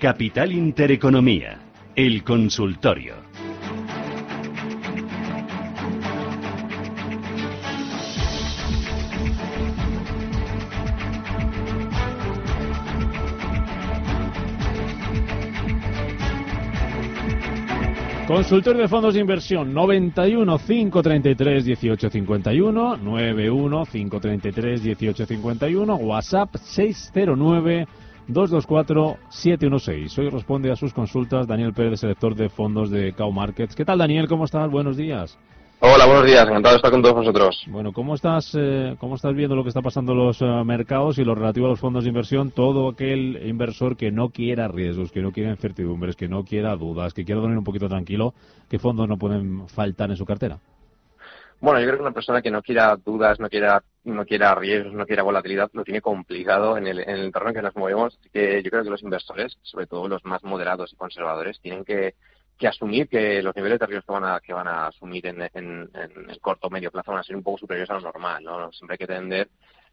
Capital Intereconomía, el consultorio. Consultorio de fondos de inversión 91 533 1851 91 533 1851 WhatsApp 609 224 716. Hoy responde a sus consultas Daniel Pérez, selector de fondos de Cow Markets. ¿Qué tal Daniel? ¿Cómo estás? Buenos días. Hola, buenos días, encantado de estar con todos vosotros. Bueno, ¿cómo estás, eh, cómo estás viendo lo que está pasando en los eh, mercados y lo relativo a los fondos de inversión? Todo aquel inversor que no quiera riesgos, que no quiera incertidumbres, que no quiera dudas, que quiera dormir un poquito tranquilo, ¿qué fondos no pueden faltar en su cartera? Bueno, yo creo que una persona que no quiera dudas, no quiera, no quiera riesgos, no quiera volatilidad, lo tiene complicado en el, en el entorno en que nos movemos. que yo creo que los inversores, sobre todo los más moderados y conservadores, tienen que que asumir que los niveles de riesgo que van a, que van a asumir en, el corto o medio plazo van a ser un poco superiores a lo normal, ¿no? Siempre hay que entender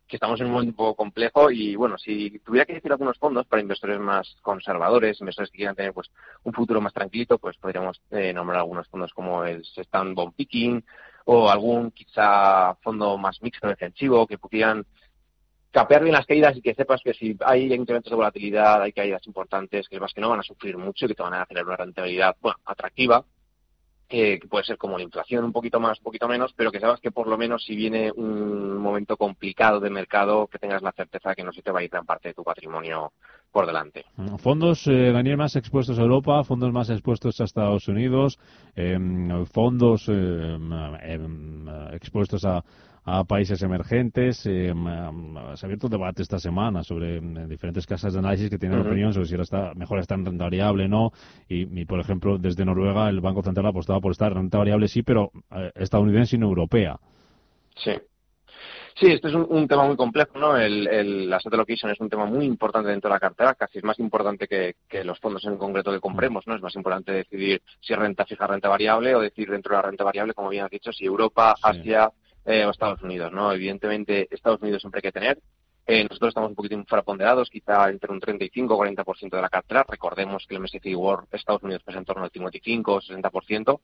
que estamos en un momento un poco complejo y, bueno, si tuviera que decir algunos fondos para inversores más conservadores, inversores que quieran tener, pues, un futuro más tranquilo, pues podríamos eh, nombrar algunos fondos como el Stand Bond Picking o algún quizá fondo más mixto defensivo que pudieran capear bien las caídas y que sepas que si hay incrementos de volatilidad, hay caídas importantes, que más que no van a sufrir mucho y que te van a generar una rentabilidad bueno, atractiva, que puede ser como la inflación un poquito más, un poquito menos, pero que sepas que por lo menos si viene un momento complicado de mercado, que tengas la certeza de que no se te va a ir gran parte de tu patrimonio por delante. Fondos, eh, Daniel, más expuestos a Europa, fondos más expuestos a Estados Unidos, em, fondos em, em, expuestos a, a países emergentes. Eh, se ha abierto un debate esta semana sobre mm, diferentes casas de análisis que tienen opinión sobre si ahora está mejor estar en renta variable o no. Y, por ejemplo, desde Noruega el Banco Central apostaba por estar en renta variable sí, pero eh, estadounidense y no europea. Sí. Sí, este es un, tema muy complejo, ¿no? El, el asset allocation es un tema muy importante dentro de la cartera, casi es más importante que, los fondos en concreto que compremos, ¿no? Es más importante decidir si renta fija, renta variable o decir dentro de la renta variable, como bien has dicho, si Europa, Asia, eh, o Estados Unidos, ¿no? Evidentemente, Estados Unidos siempre hay que tener. Eh, nosotros estamos un poquito infraponderados, quizá entre un 35 o 40% de la cartera. Recordemos que el MSCI World Estados Unidos pesa en torno al 55 o 60%.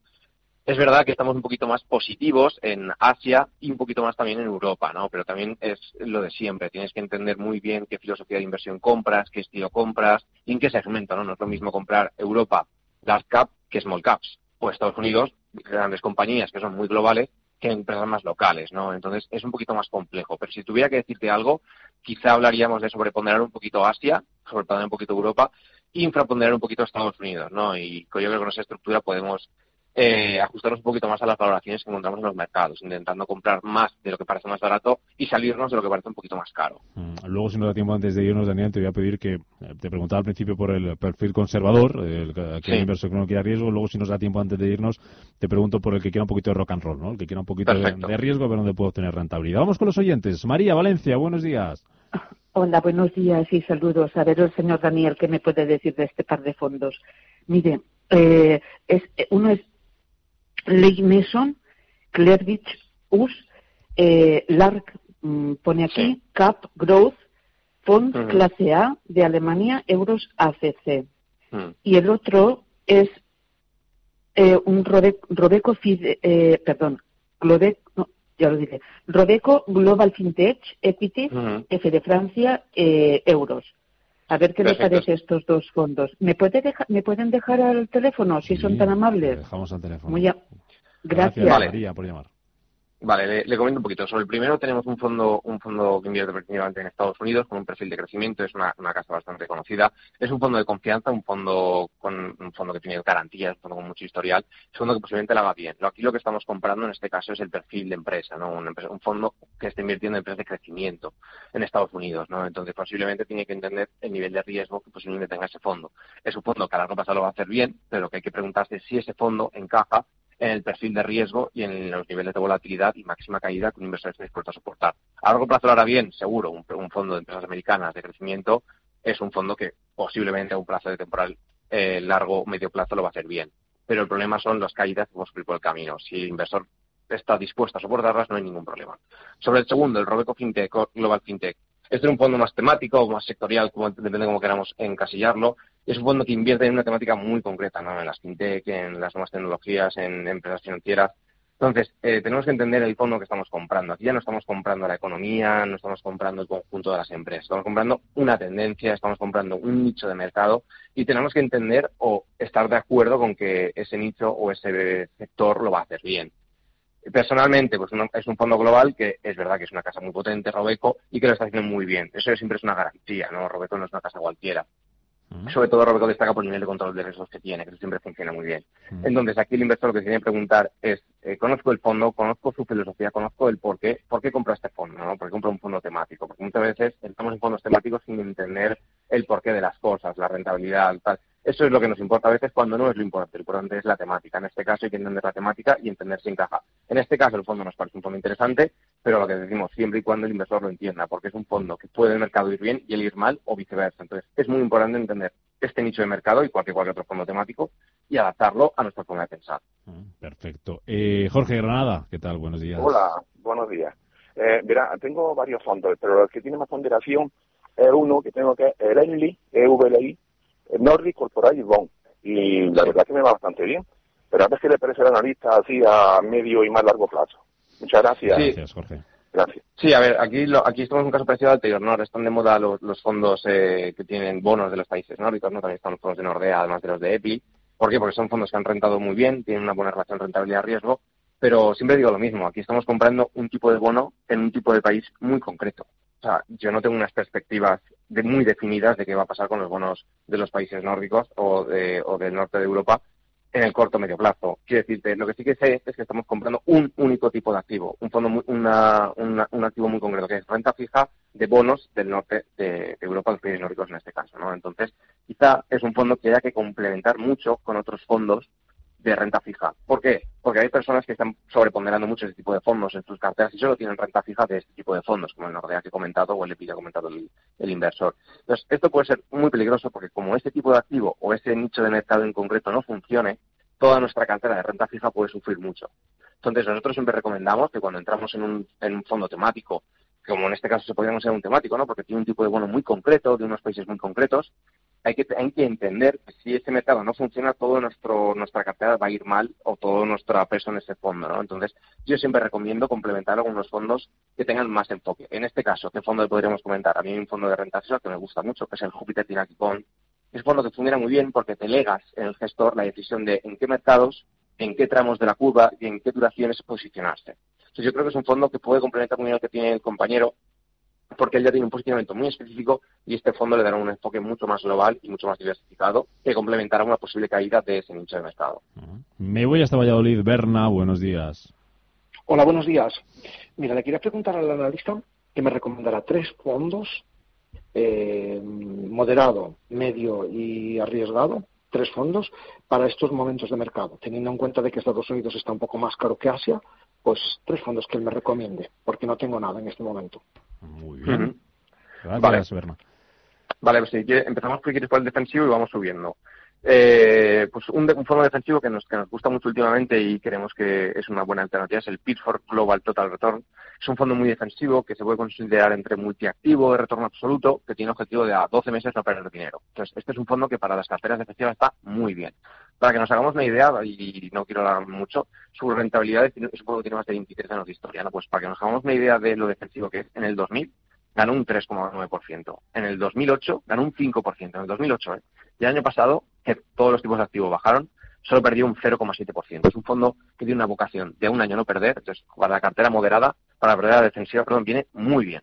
Es verdad que estamos un poquito más positivos en Asia y un poquito más también en Europa, ¿no? Pero también es lo de siempre. Tienes que entender muy bien qué filosofía de inversión compras, qué estilo compras y en qué segmento, ¿no? No es lo mismo comprar Europa, large cap, que small caps. O Estados Unidos, grandes compañías que son muy globales que empresas más locales, ¿no? Entonces es un poquito más complejo. Pero si tuviera que decirte algo, quizá hablaríamos de sobreponderar un poquito Asia, sobreponderar un poquito Europa, e infraponderar un poquito Estados Unidos, ¿no? Y yo creo que con esa estructura podemos eh, ajustarnos un poquito más a las valoraciones que encontramos en los mercados, intentando comprar más de lo que parece más barato y salirnos de lo que parece un poquito más caro. Mm, luego, si no da tiempo antes de irnos, Daniel, te voy a pedir que eh, te preguntaba al principio por el perfil conservador, el, aquel inversor que no quiera riesgo. Luego, si nos da tiempo antes de irnos, te pregunto por el que quiera un poquito de rock and roll, ¿no? El que quiera un poquito de, de, riesgo, pero donde puedo obtener rentabilidad. Vamos con los oyentes. María Valencia, buenos días. Hola, buenos días y saludos. A ver, el señor Daniel, ¿qué me puede decir de este par de fondos? Mire, eh, es, uno es Ley Mason, Clearbridge, US, eh, Lark, mm, pone aquí, CAP Growth, Fond Clase A de Alemania, Euros ACC. Y el otro es eh, un Robeco, eh, perdón, ya lo dije, Robeco Global Fintech Equity, F de Francia, eh, euros. A ver qué les parece estos dos fondos. ¿Me, puede ¿Me pueden dejar al teléfono si son tan amables? Dejamos al teléfono. Muy Gracias. María, por llamar. Vale, le, comento un poquito. Sobre el primero tenemos un fondo, un fondo que invierte principalmente en Estados Unidos con un perfil de crecimiento, es una, casa bastante conocida. Es un fondo de confianza, un fondo con un fondo que tiene garantías, un fondo con mucho historial, es un fondo que posiblemente la haga bien. Aquí lo que estamos comprando en este caso es el perfil de empresa, ¿no? Un, un fondo que está invirtiendo en empresas de crecimiento en Estados Unidos, ¿no? Entonces posiblemente tiene que entender el nivel de riesgo que posiblemente tenga ese fondo. Es un fondo que a largo plazo lo va a hacer bien, pero que hay que preguntarse si ese fondo encaja en el perfil de riesgo y en los niveles de volatilidad y máxima caída que un inversor está dispuesto a soportar. A largo plazo lo hará bien, seguro. Un, fondo de empresas americanas de crecimiento es un fondo que posiblemente a un plazo de temporal eh, largo medio plazo lo va a hacer bien. Pero el problema son las caídas que vamos a por el camino. Si el inversor está dispuesto a soportarlas, no hay ningún problema. Sobre el segundo, el Robeco FinTech, Global FinTech, Este es un fondo más temático o más sectorial, depende de cómo queramos encasillarlo. Es un fondo que invierte en una temática muy concreta, ¿no? en las fintech, en las nuevas tecnologías, en empresas financieras. Entonces, eh, tenemos que entender el fondo que estamos comprando. Aquí ya no estamos comprando la economía, no estamos comprando el conjunto de las empresas, estamos comprando una tendencia, estamos comprando un nicho de mercado y tenemos que entender o estar de acuerdo con que ese nicho o ese sector lo va a hacer bien. Personalmente, pues es un fondo global que es verdad que es una casa muy potente, Robeco, y que lo está haciendo muy bien. Eso siempre es una garantía, ¿no? Robeco no es una casa cualquiera. Sobre todo Robeco destaca por el nivel de control de riesgos que tiene, que eso siempre funciona muy bien. Entonces, aquí el inversor lo que tiene que preguntar es, eh, conozco el fondo, conozco su filosofía, conozco el por qué, por qué compra este fondo, ¿no? ¿Por qué compra un fondo temático? Porque muchas veces estamos en fondos temáticos sin entender el porqué de las cosas, la rentabilidad, tal. Eso es lo que nos importa a veces cuando no es lo importante. Lo importante es la temática. En este caso hay que entender la temática y entender si encaja. En este caso el fondo nos parece un fondo interesante, pero lo que decimos siempre y cuando el inversor lo entienda, porque es un fondo que puede el mercado ir bien y el ir mal o viceversa. Entonces es muy importante entender este nicho de mercado y cualquier, cualquier otro fondo temático y adaptarlo a nuestra forma de pensar. Perfecto. Eh, Jorge Granada, ¿qué tal? Buenos días. Hola, buenos días. Eh, mira, tengo varios fondos, pero el que tiene más ponderación es uno que tengo que es el ENLI, EVLI, Nordic Corporate Bond. Y la verdad que me va bastante bien. Pero a ver qué le parece al analista así a medio y más largo plazo. Muchas gracias. Sí. Gracias, Jorge. Gracias. Sí, a ver, aquí, lo, aquí estamos en un caso parecido al anterior, ¿no? Están de moda los, los fondos eh, que tienen bonos de los países nórdicos, ¿no? También están los fondos de Nordea, además de los de EPI. ¿Por qué? Porque son fondos que han rentado muy bien, tienen una buena relación rentabilidad-riesgo, pero siempre digo lo mismo, aquí estamos comprando un tipo de bono en un tipo de país muy concreto. O sea, yo no tengo unas perspectivas de muy definidas de qué va a pasar con los bonos de los países nórdicos o, de, o del norte de Europa en el corto medio plazo. Quiero decirte, lo que sí que sé es que estamos comprando un único tipo de activo, un fondo muy, una, un activo muy concreto, que es renta fija de bonos del norte de Europa, los países nórdicos en este caso, ¿no? Entonces, quizá es un fondo que haya que complementar mucho con otros fondos de renta fija. ¿Por qué? Porque hay personas que están sobreponderando mucho ese tipo de fondos en sus carteras y solo tienen renta fija de este tipo de fondos, como el Nordea que he comentado o el EPI que ha comentado el, inversor. Entonces, esto puede ser muy peligroso porque como este tipo de activo o ese nicho de mercado en concreto no funcione, toda nuestra cartera de renta fija puede sufrir mucho. Entonces, nosotros siempre recomendamos que cuando entramos en un, fondo temático, como en este caso se podría ser un temático, ¿no? Porque tiene un tipo de bono muy concreto, de unos países muy concretos, hay que, hay que entender que si ese mercado no funciona, nuestro, nuestra cartera va a ir mal o todo nuestro peso en ese fondo, ¿no? Entonces, yo siempre recomiendo complementar algunos fondos que tengan más enfoque. En este caso, ¿qué fondo podríamos comentar? A mí hay un fondo de renta fija que me gusta mucho, que es el Júpiter Bond. Es un fondo que funciona muy bien porque te legas en el gestor la decisión de en qué mercados, en qué tramos de la curva y en qué duraciones posicionarse. Entonces, yo creo que es un fondo que puede complementar muy bien lo que tiene el compañero porque él ya tiene un posicionamiento muy específico y este fondo le dará un enfoque mucho más global y mucho más diversificado que complementará una posible caída de ese nicho de mercado. Me voy hasta Valladolid. Berna, buenos días. Hola, buenos días. Mira, le quería preguntar al analista que me recomendará tres fondos, eh, moderado, medio y arriesgado, tres fondos para estos momentos de mercado, teniendo en cuenta de que Estados Unidos está un poco más caro que Asia, pues tres fondos que él me recomiende, porque no tengo nada en este momento. Muy bien. Gracias, Vale. Berna. Vale, pues si quiere, empezamos por, quieres por el defensivo y vamos subiendo. Eh, pues un, un fondo defensivo que nos, que nos gusta mucho últimamente y creemos que es una buena alternativa es el Pitford Global Total Return. Es un fondo muy defensivo que se puede considerar entre multiactivo de retorno absoluto que tiene objetivo de a 12 meses no perder dinero. Entonces, este es un fondo que para las carteras defensivas está muy bien. Para que nos hagamos una idea, y no quiero hablar mucho, su rentabilidad es un que tiene más de 23 años de historia. ¿no? Pues para que nos hagamos una idea de lo defensivo que es, en el 2000 ganó un 3,9%. En el 2008 ganó un 5%. En el 2008, ¿eh? Y el año pasado, que todos los tipos de activos bajaron, solo perdió un 0,7%. Es un fondo que tiene una vocación de un año no perder, entonces para la cartera moderada, para la cartera defensiva, perdón, viene muy bien.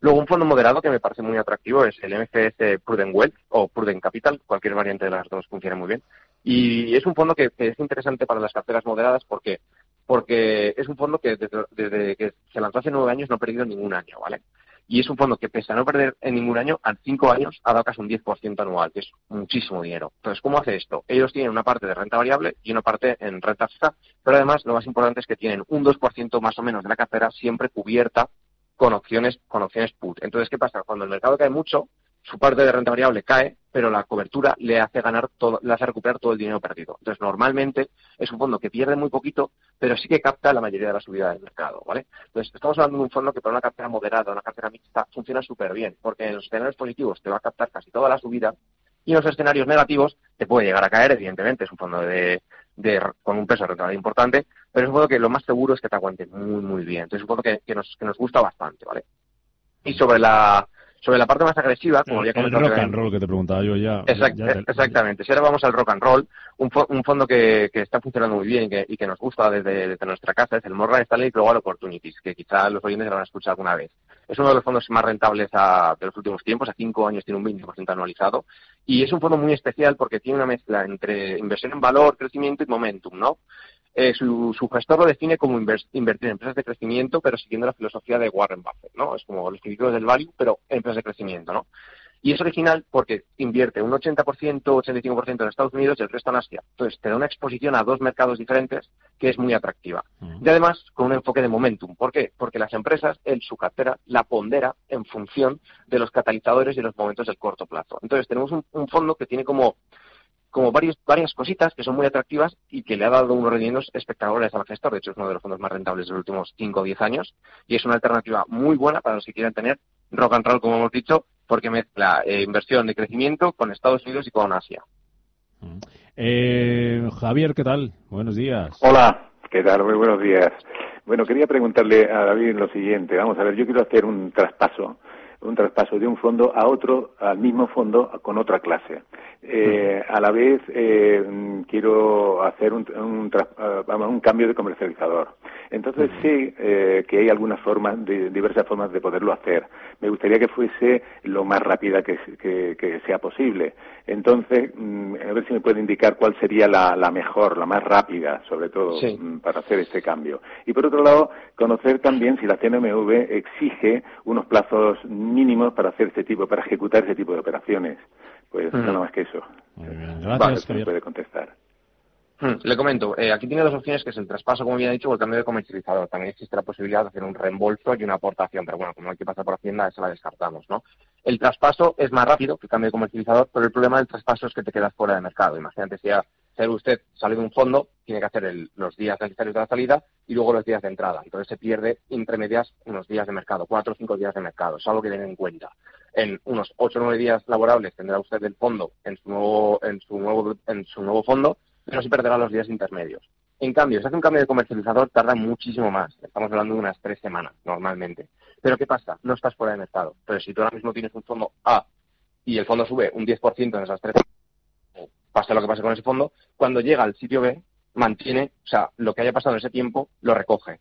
Luego, un fondo moderado que me parece muy atractivo es el MFS Prudent Wealth o Prudent Capital, cualquier variante de las dos funciona muy bien. Y es un fondo que, es interesante para las carteras moderadas porque porque es un fondo que desde que se lanzó hace nueve años no ha perdido ningún año, ¿vale? Y es un fondo que, pese a no perder en ningún año, a cinco años ha dado casi un 10% anual, que es muchísimo dinero. Entonces, ¿cómo hace esto? Ellos tienen una parte de renta variable y una parte en renta fija, pero además lo más importante es que tienen un 2% más o menos de la cartera siempre cubierta con opciones, con opciones put. Entonces, ¿qué pasa? Cuando el mercado cae mucho, su parte de renta variable cae, pero la cobertura le hace ganar todo, le hace recuperar todo el dinero perdido. Entonces, normalmente es un fondo que pierde muy poquito, pero sí que capta la mayoría de la subida del mercado, ¿vale? Entonces, estamos hablando de un fondo que para una cartera moderada, una cartera mixta, funciona súper bien, porque en los escenarios positivos te va a captar casi toda la subida y en los escenarios negativos te puede llegar a caer, evidentemente, es un fondo de, con un peso de rentabilidad importante, pero es un fondo que lo más seguro es que te aguante muy, muy bien. Entonces, es un fondo que, nos, que nos gusta bastante, ¿vale? Y sobre la, sobre la parte más agresiva, como había comentado... El rock and roll que te preguntaba yo ya. Exactamente. Si ahora vamos al rock and roll, un, un fondo que, que, está funcionando muy bien y que, y que nos gusta desde, desde, nuestra casa es el Morgan Stanley Global Opportunities, que quizá los oyentes lo han escuchado alguna vez. Es uno de los fondos más rentables a, de los últimos tiempos, a cinco años tiene un 20% anualizado, y es un fondo muy especial porque tiene una mezcla entre inversión en valor, crecimiento y momentum, ¿no? Eh, su, su, gestor lo define como invertir en empresas de crecimiento, pero siguiendo la filosofía de Warren Buffett, ¿no? Es como los criterios del value, pero en empresas de crecimiento, ¿no? Y es original porque invierte un 80%, 85% en Estados Unidos y el resto en Asia. Entonces, te da una exposición a dos mercados diferentes que es muy atractiva. Y además, con un enfoque de momentum. ¿Por qué? Porque las empresas, en su cartera, la pondera en función de los catalizadores y los momentos del corto plazo. Entonces, tenemos un, un fondo que tiene como como varios, varias cositas que son muy atractivas y que le ha dado unos rendimientos espectaculares al gestor. De hecho, es uno de los fondos más rentables de los últimos 5 o 10 años y es una alternativa muy buena para los que quieran tener rock and roll, como hemos dicho, porque mezcla eh, inversión de crecimiento con Estados Unidos y con Asia. Mm. Eh, Javier, ¿qué tal? Buenos días. Hola, ¿qué tal? Muy buenos días. Bueno, quería preguntarle a David lo siguiente. Vamos a ver, yo quiero hacer un traspaso un traspaso de un fondo a otro, al mismo fondo, con otra clase. Eh, a la vez eh, quiero hacer un, un, un, cambio de comercializador. Entonces sé eh, que hay algunas formas, de, diversas formas de poderlo hacer. Me gustaría que fuese lo más rápida que, que, sea posible. Entonces, mm, a ver si me puede indicar cuál sería la, la mejor, la más rápida, sobre todo, mm, para hacer este cambio. Y por otro lado, conocer también si la CNMV exige unos plazos mínimos para hacer este tipo, para ejecutar ese tipo de operaciones. Pues nada más que eso. Gracias, vale, puede contestar. Hmm, le comento, eh, aquí tiene dos opciones, que es el traspaso, como bien ha dicho, o el cambio de comercializador. También existe la posibilidad de hacer un reembolso y una aportación, pero bueno, como hay que pasar por Hacienda, esa la descartamos, ¿no? El traspaso es más rápido que el cambio de comercializador, pero el problema del traspaso es que te quedas fuera de mercado. Imagínate si ser usted sale de un fondo, tiene que hacer los días necesarios de la salida y luego los días de entrada. Entonces se pierde entre medias unos días de mercado, cuatro o cinco días de mercado. Es algo que tener en cuenta. En unos ocho o nueve días laborables tendrá usted el fondo en su nuevo, en su nuevo, en su nuevo fondo, pero se perderá los días intermedios. En cambio, si hace un cambio de comercializador, tarda muchísimo más. Estamos hablando de unas tres semanas, normalmente. Pero ¿qué pasa? No estás fuera de mercado. Entonces, si tú ahora mismo tienes un fondo A y el fondo sube un 10% en esas tres semanas, pase lo que pase con ese fondo, cuando llega al sitio B, mantiene, o sea, lo que haya pasado en ese tiempo, lo recoge.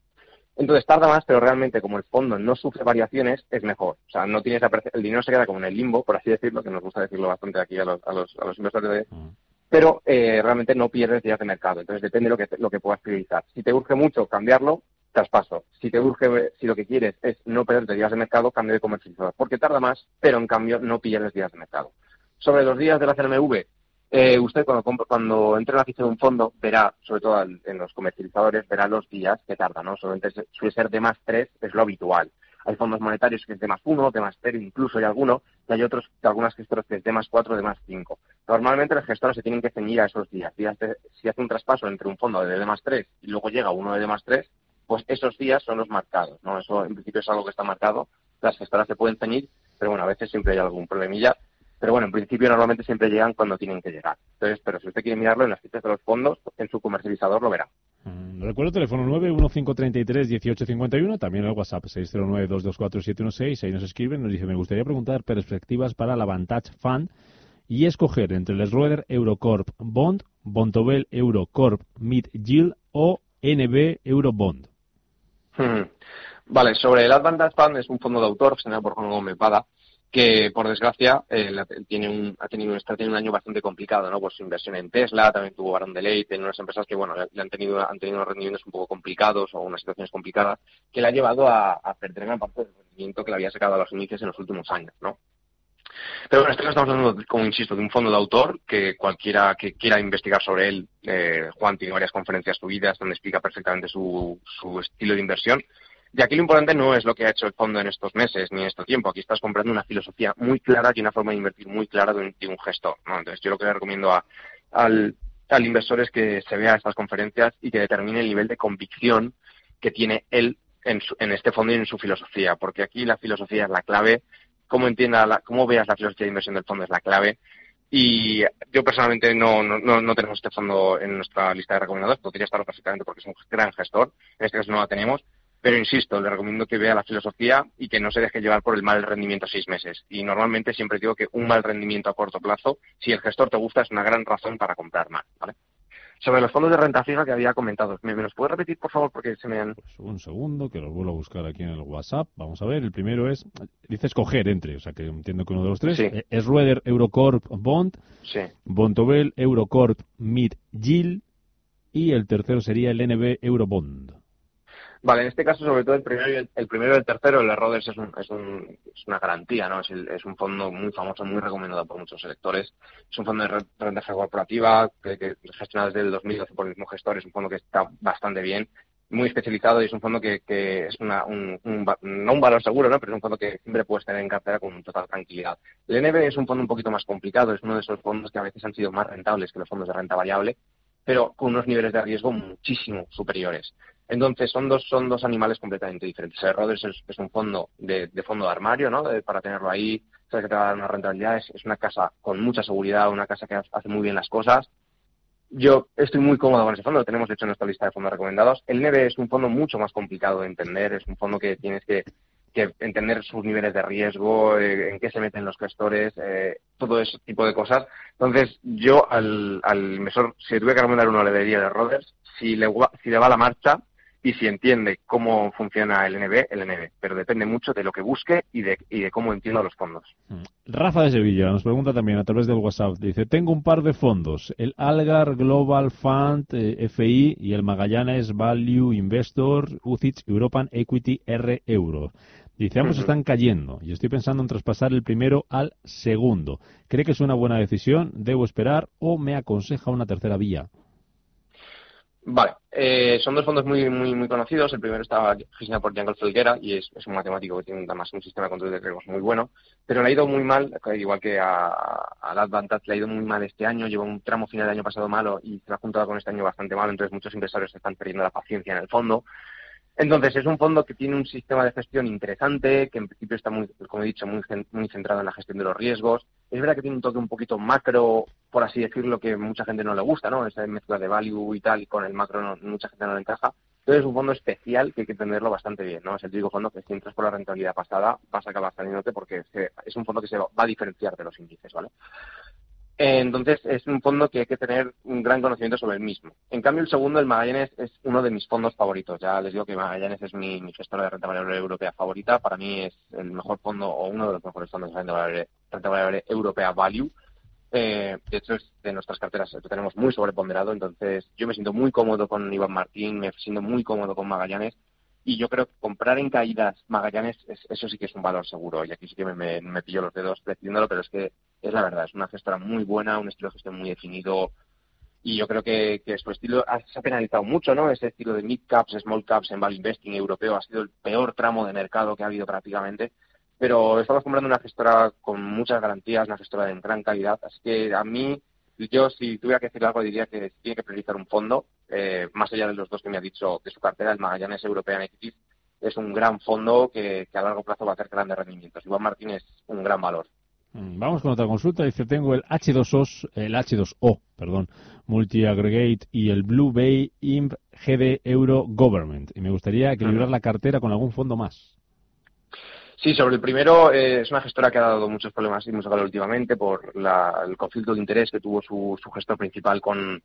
Entonces tarda más, pero realmente como el fondo no sufre variaciones, es mejor. O sea, no tienes el dinero se queda como en el limbo, por así decirlo, que nos gusta decirlo bastante aquí a los, a los, a los inversores de, mm pero eh, realmente no pierdes días de mercado. Entonces depende de lo que, lo que puedas priorizar. Si te urge mucho cambiarlo, traspaso. Si te urge, si lo que quieres es no perderte días de mercado, cambio de comercializador. Porque tarda más, pero en cambio no pierdes días de mercado. Sobre los días de la CNMV, eh, usted cuando, cuando entre en la ficha de un fondo verá, sobre todo en los comercializadores, verá los días que tarda, ¿no? suele ser de más tres, es lo habitual. Hay fondos monetarios que es de más uno, de más cero, incluso hay alguno, y hay otros, de algunas gestoras que es de más cuatro, de más cinco. Normalmente los gestores se tienen que ceñir a esos días. si hace un traspaso entre un fondo de D más tres y luego llega uno de D más tres, pues esos días son los marcados, ¿no? Eso en principio es algo que está marcado. Las gestoras se pueden ceñir, pero bueno, a veces siempre hay algún problemilla. Pero bueno, en principio normalmente siempre llegan cuando tienen que llegar. Entonces, pero si usted quiere mirarlo en las fichas de los fondos, en su comercializador lo verá. Mm, recuerdo teléfono 915331851, también el WhatsApp 609224716, ahí nos escriben, nos dice, me gustaría preguntar perspectivas para la Vantage Fund y escoger entre el Schroeder Eurocorp Bond, Bontobel Eurocorp Mid Yield o NB Eurobond. Hmm. Vale, sobre el Advantage Fund es un fondo de autor generado por Juan Gómez Pada que por desgracia eh, tiene ha tenido un año bastante complicado, ¿no? Pues su inversión en Tesla, también tuvo Baron de Leite, en unas empresas que bueno le han tenido han tenido unos rendimientos un poco complicados o unas situaciones complicadas que le ha llevado a, perder gran parte del rendimiento que le había sacado a los inicios en los últimos años, ¿no? Pero bueno, esto estamos hablando, como insisto, de un fondo de autor que cualquiera que quiera investigar sobre él, eh, Juan tiene varias conferencias subidas donde explica perfectamente su, su estilo de inversión Y aquí lo importante no es lo que ha hecho el fondo en estos meses ni en este tiempo. Aquí estás comprando una filosofía muy clara y una forma de invertir muy clara de un, gestor. Entonces, yo lo que le recomiendo a, al, inversor es que se vea estas conferencias y que determine el nivel de convicción que tiene él en, en este fondo y en su filosofía. Porque aquí la filosofía es la clave. Cómo entienda, la, cómo veas la filosofía de inversión del fondo es la clave. Y yo personalmente no, no, no, tenemos este fondo en nuestra lista de recomendados, podría estarlo perfectamente porque es un gran gestor, en este caso no la tenemos, pero insisto, le recomiendo que vea la filosofía y que no se deje llevar por el mal rendimiento a seis meses. Y normalmente siempre digo que un mal rendimiento a corto plazo, si el gestor te gusta, es una gran razón para comprar más. ¿vale? Sobre los fondos de renta fija que había comentado, ¿me, los puedes repetir, por favor? Porque se me han... Pues un segundo, que los vuelvo a buscar aquí en el WhatsApp. Vamos a ver, el primero es, dice escoger entre, o sea que entiendo que uno de los tres. Eh, es Rueder Eurocorp Bond, sí. Bontobel Eurocorp Mid Yield y el tercero sería el NB Eurobond. Vale, en este caso, sobre todo el primero y el, primero y el tercero, el de es, un, es, un, es una garantía, ¿no? Es, es, un fondo muy famoso, muy recomendado por muchos electores. Es un fondo de renta corporativa que, que gestiona desde el 2012 por el mismo gestor. Es un fondo que está bastante bien, muy especializado y es un fondo que, que es una, un, un, no un valor seguro, ¿no? Pero es un fondo que siempre puedes tener en cartera con total tranquilidad. El NB es un fondo un poquito más complicado, es uno de esos fondos que a veces han sido más rentables que los fondos de renta variable, pero con unos niveles de riesgo muchísimo superiores. Entonces, son dos, son dos animales completamente diferentes. El Roders es, un fondo de, fondo de armario, ¿no? para tenerlo ahí, sabes que te va a dar una rentabilidad. Es, una casa con mucha seguridad, una casa que hace muy bien las cosas. Yo estoy muy cómodo con ese fondo, lo tenemos hecho en nuestra lista de fondos recomendados. El NEVE es un fondo mucho más complicado de entender, es un fondo que tienes que, entender sus niveles de riesgo, eh, en qué se meten los gestores, eh, todo ese tipo de cosas. Entonces, yo al, al inversor, si tuve que recomendar uno, le diría de Roders. Si le, si le va la marcha, y si entiende cómo funciona el NB, el NB. Pero depende mucho de lo que busque y de, y de cómo entienda los fondos. Mm. Rafa de Sevilla nos pregunta también a través del WhatsApp. Dice, tengo un par de fondos, el Algar Global Fund eh, FI y el Magallanes Value Investor UCITS European Equity R Euro. Dice, ambos están cayendo y estoy pensando en traspasar el primero al segundo. ¿Cree que es una buena decisión? ¿Debo esperar o me aconseja una tercera vía? Vale, eh, son dos fondos muy muy muy conocidos. El primero estaba gestionado por Jungle Felguera y es, un matemático que tiene además un sistema de control de riesgos muy bueno, pero le ha ido muy mal, igual que a, a Advantage le ha ido muy mal este año, lleva un tramo final del año pasado malo y se ha juntado con este año bastante malo, entonces muchos inversores están perdiendo la paciencia en el fondo. Entonces, es un fondo que tiene un sistema de gestión interesante, que en principio está muy, como he dicho, muy, muy centrado en la gestión de los riesgos. Es verdad que tiene un toque un poquito macro, por así decirlo, que mucha gente no le gusta, ¿no? Esa mezcla de value y tal, y con el macro mucha gente no le encaja. Entonces, es un fondo especial que hay que entenderlo bastante bien, ¿no? Es el típico fondo que si entras por la rentabilidad pasada, vas a acabar saliéndote porque es un fondo que se va a diferenciar de los índices, ¿vale? Entonces es un fondo que hay que tener un gran conocimiento sobre el mismo. En cambio, el segundo, el Magallanes, es uno de mis fondos favoritos. Ya les digo que Magallanes es mi, mi gestora de renta variable europea favorita. Para mí es el mejor fondo o uno de los mejores fondos de renta variable, renta variable europea value. Eh, de hecho, es de nuestras carteras lo tenemos muy sobreponderado. Entonces, yo me siento muy cómodo con Iván Martín, me siento muy cómodo con Magallanes y yo creo que comprar en caídas Magallanes, eso sí que es un valor seguro. Y aquí sí que me, me, pillo los dedos decidiéndolo, pero es que es la verdad, es una gestora muy buena, un estilo de gestión muy definido. Y yo creo que, que su estilo se ha penalizado mucho, ¿no? Ese estilo de mid caps, small caps en value investing europeo ha sido el peor tramo de mercado que ha habido prácticamente. Pero estamos comprando una gestora con muchas garantías, una gestora de gran calidad. Así que a mí, yo si tuviera que decir algo, diría que tiene que priorizar un fondo eh, más allá de los dos que me ha dicho de su cartera, el Magallanes European Equities es un gran fondo que, a largo plazo va a hacer grandes rendimientos. Iván Martín es un gran valor. Mm, vamos con otra consulta. Dice, tengo el H2O, el H2O, perdón, Multi Aggregate y el Blue Bay IMP GD Euro Government. Y me gustaría equilibrar la cartera con algún fondo más. Sí, sobre el primero, eh, es una gestora que ha dado muchos problemas y mucho últimamente por el conflicto de interés que tuvo su gestor principal con,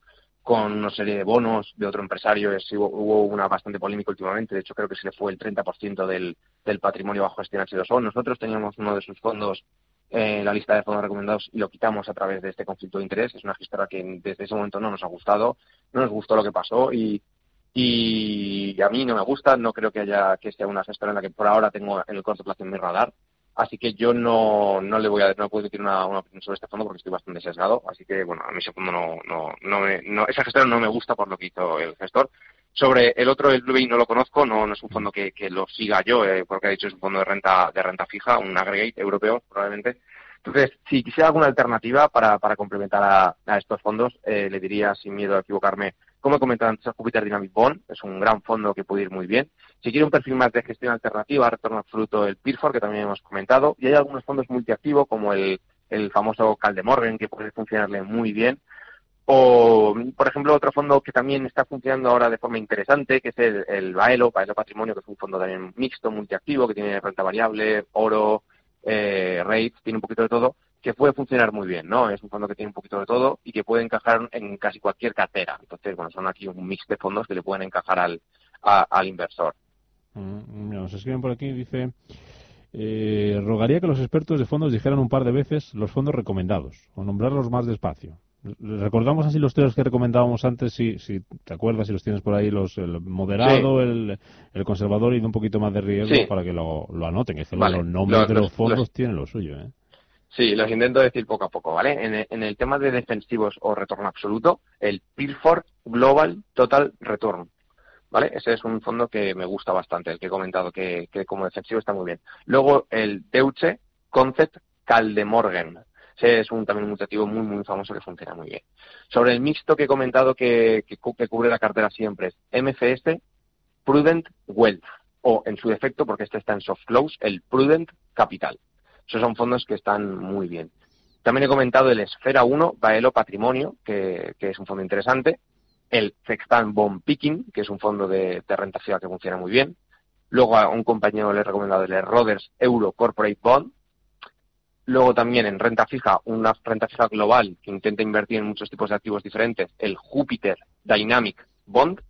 con una serie de bonos de otro empresario. hubo, una bastante polémica últimamente. De hecho, creo que se le fue el 30% del, del patrimonio bajo gestión H2O. Nosotros teníamos uno de sus fondos en la lista de fondos recomendados y lo quitamos a través de este conflicto de interés. Es una gestora que desde ese momento no nos ha gustado, no nos gustó lo que pasó y, y a mí no me gusta. No creo que haya que sea una gestora en la que por ahora tengo en el corto plazo mi radar. Así que yo no, no le voy a, no puedo decir una, opinión sobre este fondo porque estoy bastante sesgado. Así que, bueno, a mí ese fondo no, no, no, me, no esa gestora no me gusta por lo que hizo el gestor. Sobre el otro, el Blueberry, no lo conozco, no, no es un fondo que, que lo siga yo, eh, porque ha dicho es un fondo de renta, de renta fija, un aggregate europeo probablemente. Entonces, si quisiera alguna alternativa para, para complementar a, a estos fondos, eh, le diría, sin miedo a equivocarme, como he comentado antes, Jupiter Dynamic Bond, es un gran fondo que puede ir muy bien. Si quiere un perfil más de gestión alternativa, retorno absoluto, el PIRFOR, que también hemos comentado. Y hay algunos fondos multiactivos, como el, el famoso Caldemorgan, que puede funcionarle muy bien. O, por ejemplo, otro fondo que también está funcionando ahora de forma interesante, que es el, el Baelo, Baelo Patrimonio, que es un fondo también mixto, multiactivo, que tiene renta variable, oro, eh, rates, tiene un poquito de todo, que puede funcionar muy bien, ¿no? Es un fondo que tiene un poquito de todo y que puede encajar en casi cualquier cartera. Entonces, bueno, son aquí un mix de fondos que le pueden encajar al, a, al inversor. Mm, nos escriben por aquí, dice, eh, rogaría que los expertos de fondos dijeran un par de veces los fondos recomendados o nombrarlos más despacio. Recordamos así los tres que recomendábamos antes, si, si te acuerdas, si los tienes por ahí, los el moderado, Sí. el, el conservador y de un poquito más de riesgo Sí. para que lo, lo anoten. Es que Vale. los nombres de los fondos tienen lo suyo. ¿eh? Sí, los intento decir poco a poco, ¿vale? En el, en el tema de defensivos o retorno absoluto, el Pilford Global Total Return, ¿vale? Ese es un fondo que me gusta bastante, el que he comentado que, como defensivo está muy bien. Luego el Deutsche Concept Caldemorgen. Es un también un multiactivo muy, muy famoso que funciona muy bien. Sobre el mixto que he comentado que, que cubre la cartera siempre es MFS Prudent Wealth, o en su defecto, porque este está en soft close, el Prudent Capital. Esos son fondos que están muy bien. También he comentado el Esfera 1 Baelo Patrimonio, que, es un fondo interesante. El Sextan Bond Picking, que es un fondo de, renta fija que funciona muy bien. Luego a un compañero le he recomendado el Roders Euro Corporate Bond. Luego también en renta fija, una renta fija global que intenta invertir en muchos tipos de activos diferentes, el Jupiter Dynamic Bond.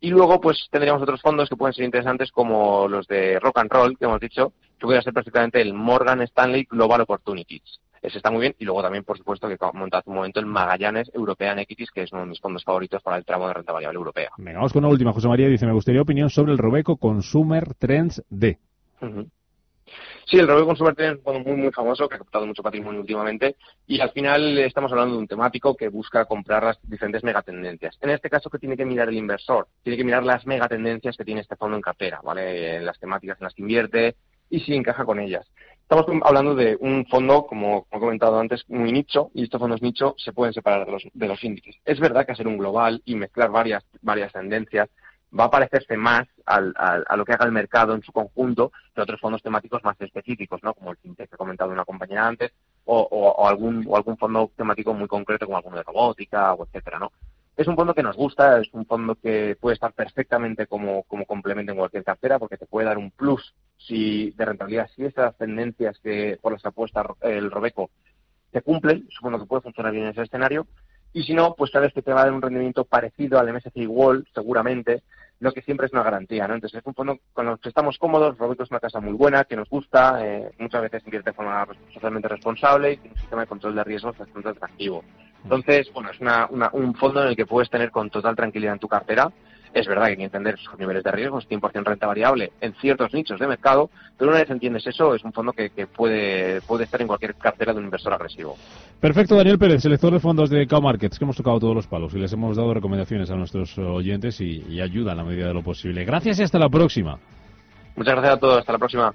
Y luego, pues tendríamos otros fondos que pueden ser interesantes como los de Rock and Roll, que hemos dicho, que puede ser perfectamente el Morgan Stanley Global Opportunities. Ese está muy bien. Y luego también, por supuesto, que monta hace un momento el Magallanes European Equities, que es uno de mis fondos favoritos para el tramo de renta variable europea. Venga, vamos con una última. José María dice, me gustaría opinión sobre el Robeco Consumer Trends D. Sí, el Robeco Consumer es un fondo muy, muy famoso que ha captado mucho patrimonio últimamente y al final estamos hablando de un temático que busca comprar las diferentes megatendencias. En este caso, ¿qué tiene que mirar el inversor? Tiene que mirar las megatendencias que tiene este fondo en cartera, ¿vale? En las temáticas en las que invierte y si encaja con ellas. Estamos hablando de un fondo, como, como he comentado antes, muy nicho, y estos fondos nicho se pueden separar de los, de los índices. Es verdad que hacer un global y mezclar varias, varias tendencias va a parecerse más al, al- a lo que haga el mercado en su conjunto que otros fondos temáticos más específicos, ¿no? Como el fintech que he comentado una compañera antes, o, algún, o algún fondo temático muy concreto como alguno de robótica o etcétera, ¿no? Es un fondo que nos gusta, es un fondo que puede estar perfectamente como, como complemento en cualquier cartera porque te puede dar un plus si de rentabilidad, si esas tendencias que por las que apuesta el Robeco se cumplen, fondo que puede funcionar bien en ese escenario, y si no, pues sabes que te va a dar un rendimiento parecido al MSCI World, seguramente, lo que siempre es una garantía, ¿no? Entonces es un fondo con los que estamos cómodos, Robeco es una casa muy buena, que nos gusta, eh, muchas veces invierte de forma socialmente responsable y tiene un sistema de control de riesgos bastante atractivo. Entonces, bueno, es una- una- un fondo en el que puedes tener con total tranquilidad en tu cartera. Es verdad que hay que entender sus niveles de riesgo, es 100% renta variable en ciertos nichos de mercado, pero una vez entiendes eso, es un fondo que, que puede, puede estar en cualquier cartera de un inversor agresivo. Perfecto, Daniel Pérez, selector de fondos de Cow Markets, que hemos tocado todos los palos y les hemos dado recomendaciones a nuestros oyentes y, y ayuda en la medida de lo posible. Gracias y hasta la próxima. Muchas gracias a todos, hasta la próxima.